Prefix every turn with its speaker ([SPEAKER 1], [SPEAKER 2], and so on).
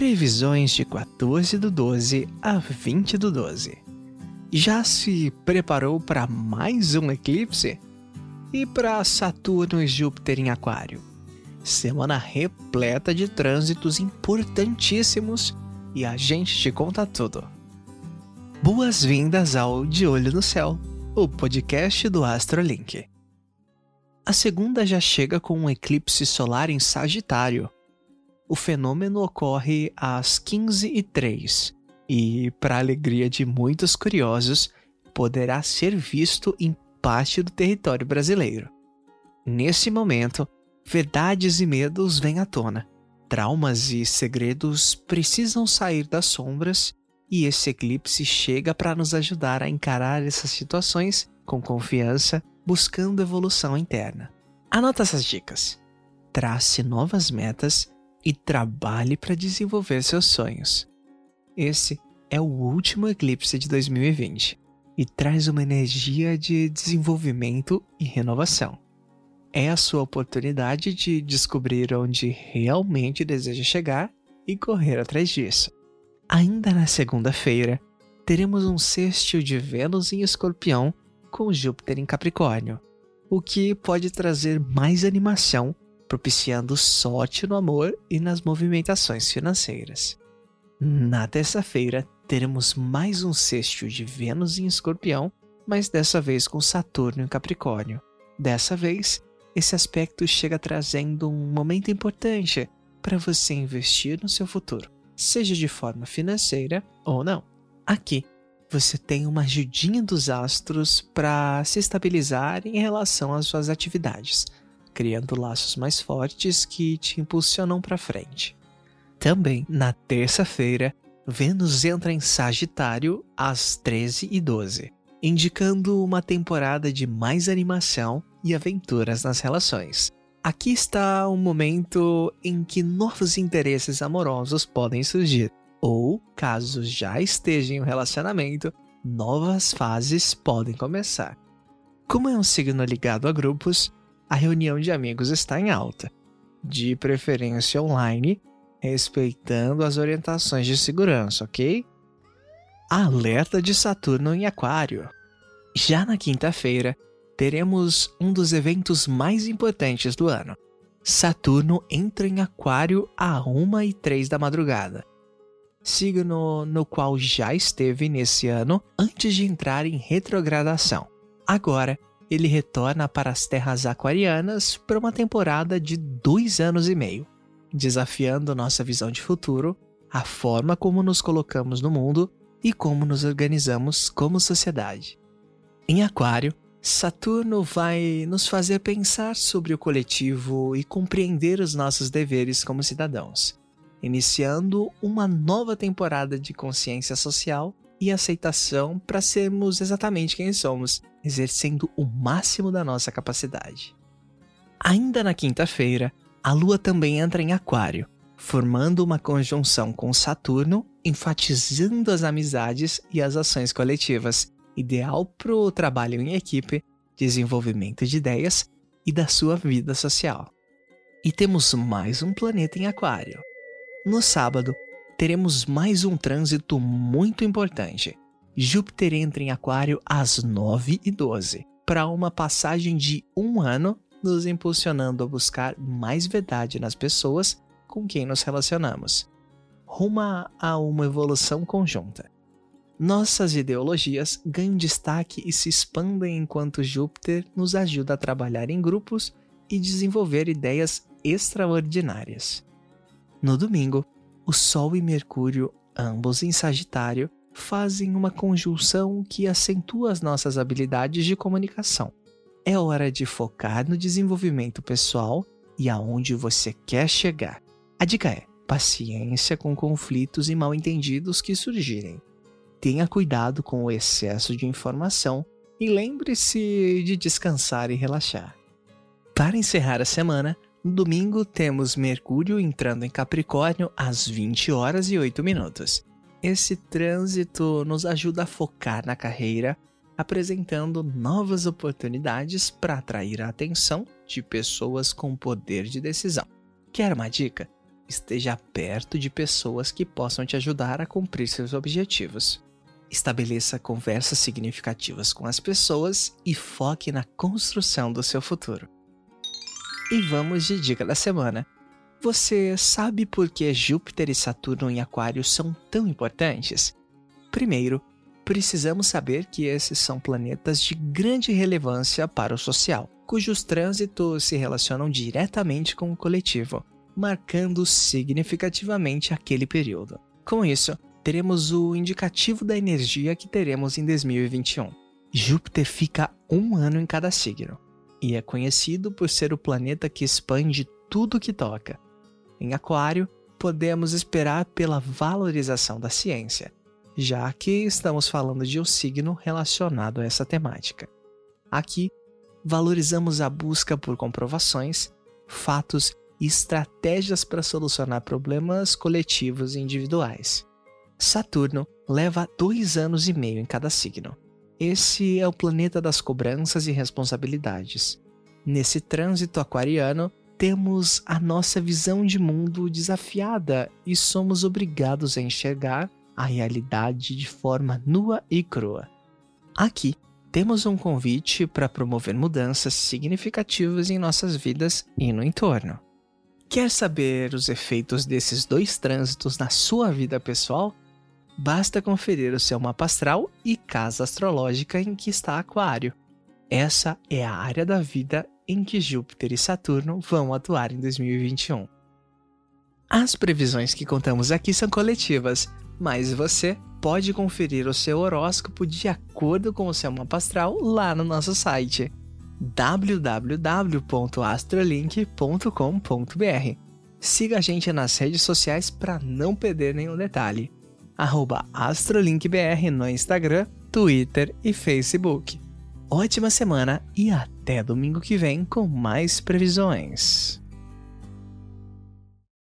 [SPEAKER 1] Previsões de 14 do 12 a 20 do 12. Já se preparou para mais um eclipse? E para Saturno e Júpiter em Aquário? Semana repleta de trânsitos importantíssimos e a gente te conta tudo. Boas-vindas ao De Olho no Céu, o podcast do Astrolink. A segunda já chega com um eclipse solar em Sagitário. O fenômeno ocorre às 15h03 e, para alegria de muitos curiosos, poderá ser visto em parte do território brasileiro. Nesse momento, verdades e medos vêm à tona. Traumas e segredos precisam sair das sombras e esse eclipse chega para nos ajudar a encarar essas situações com confiança, buscando evolução interna. Anota essas dicas. Trace novas metas e trabalhe para desenvolver seus sonhos. Esse é o último eclipse de 2020 e traz uma energia de desenvolvimento e renovação. É a sua oportunidade de descobrir onde realmente deseja chegar e correr atrás disso. Ainda na segunda-feira, teremos um sextil de Vênus em Escorpião com Júpiter em Capricórnio, o que pode trazer mais animação, propiciando sorte no amor e nas movimentações financeiras. Na terça-feira, teremos mais um sexto de Vênus em Escorpião, mas dessa vez com Saturno em Capricórnio. Dessa vez, esse aspecto chega trazendo um momento importante para você investir no seu futuro, seja de forma financeira ou não. Aqui, você tem uma ajudinha dos astros para se estabilizar em relação às suas atividades, criando laços mais fortes que te impulsionam para frente. Também, na terça-feira, Vênus entra em Sagitário às 13h12, indicando uma temporada de mais animação e aventuras nas relações. Aqui está um momento em que novos interesses amorosos podem surgir, ou, caso já esteja em um relacionamento, novas fases podem começar. Como é um signo ligado a grupos, a reunião de amigos está em alta, de preferência online respeitando as orientações de segurança, ok? Alerta de Saturno em Aquário. Já na quinta-feira, teremos um dos eventos mais importantes do ano. Saturno entra em Aquário a 1 e 3 da madrugada, signo no qual já esteve nesse ano antes de entrar em retrogradação. Agora, ele retorna para as terras aquarianas para uma temporada de dois anos e meio desafiando nossa visão de futuro, a forma como nos colocamos no mundo e como nos organizamos como sociedade. Em Aquário, Saturno vai nos fazer pensar sobre o coletivo e compreender os nossos deveres como cidadãos, iniciando uma nova temporada de consciência social e aceitação para sermos exatamente quem somos, exercendo o máximo da nossa capacidade. Ainda na quinta-feira, a Lua também entra em Aquário, formando uma conjunção com Saturno, enfatizando as amizades e as ações coletivas, ideal para o trabalho em equipe, desenvolvimento de ideias e da sua vida social. E temos mais um planeta em Aquário. No sábado, teremos mais um trânsito muito importante. Júpiter entra em Aquário às 9 e 12 para uma passagem de um ano nos impulsionando a buscar mais verdade nas pessoas com quem nos relacionamos, rumo a uma evolução conjunta. Nossas ideologias ganham destaque e se expandem enquanto Júpiter nos ajuda a trabalhar em grupos e desenvolver ideias extraordinárias. No domingo, o Sol e Mercúrio, ambos em Sagitário, fazem uma conjunção que acentua as nossas habilidades de comunicação é hora de focar no desenvolvimento pessoal e aonde você quer chegar. A dica é: paciência com conflitos e mal-entendidos que surgirem. Tenha cuidado com o excesso de informação e lembre-se de descansar e relaxar. Para encerrar a semana, no domingo temos Mercúrio entrando em Capricórnio às 20 horas e 8 minutos. Esse trânsito nos ajuda a focar na carreira, apresentando novas oportunidades para atrair a atenção de pessoas com poder de decisão. Quer uma dica? esteja perto de pessoas que possam te ajudar a cumprir seus objetivos. Estabeleça conversas significativas com as pessoas e foque na construção do seu futuro. E vamos de dica da semana. Você sabe por que Júpiter e Saturno em Aquário são tão importantes? Primeiro, precisamos saber que esses são planetas de grande relevância para o social, cujos trânsitos se relacionam diretamente com o coletivo, marcando significativamente aquele período. Com isso, teremos o indicativo da energia que teremos em 2021. Júpiter fica um ano em cada signo e é conhecido por ser o planeta que expande tudo que toca. Em Aquário, podemos esperar pela valorização da ciência, já que estamos falando de um signo relacionado a essa temática. Aqui, valorizamos a busca por comprovações, fatos e estratégias para solucionar problemas coletivos e individuais. Saturno leva dois anos e meio em cada signo. Esse é o planeta das cobranças e responsabilidades. Nesse trânsito aquariano, temos a nossa visão de mundo desafiada e somos obrigados a enxergar a realidade de forma nua e crua. Aqui temos um convite para promover mudanças significativas em nossas vidas e no entorno. Quer saber os efeitos desses dois trânsitos na sua vida pessoal? Basta conferir o seu mapa astral e casa astrológica em que está Aquário. Essa é a área da vida em que Júpiter e Saturno vão atuar em 2021. As previsões que contamos aqui são coletivas, mas você pode conferir o seu horóscopo de acordo com o seu mapa astral lá no nosso site www.astrolink.com.br. Siga a gente nas redes sociais para não perder nenhum detalhe. AstroLinkBR no Instagram, Twitter e Facebook ótima semana e até domingo que vem com mais previsões.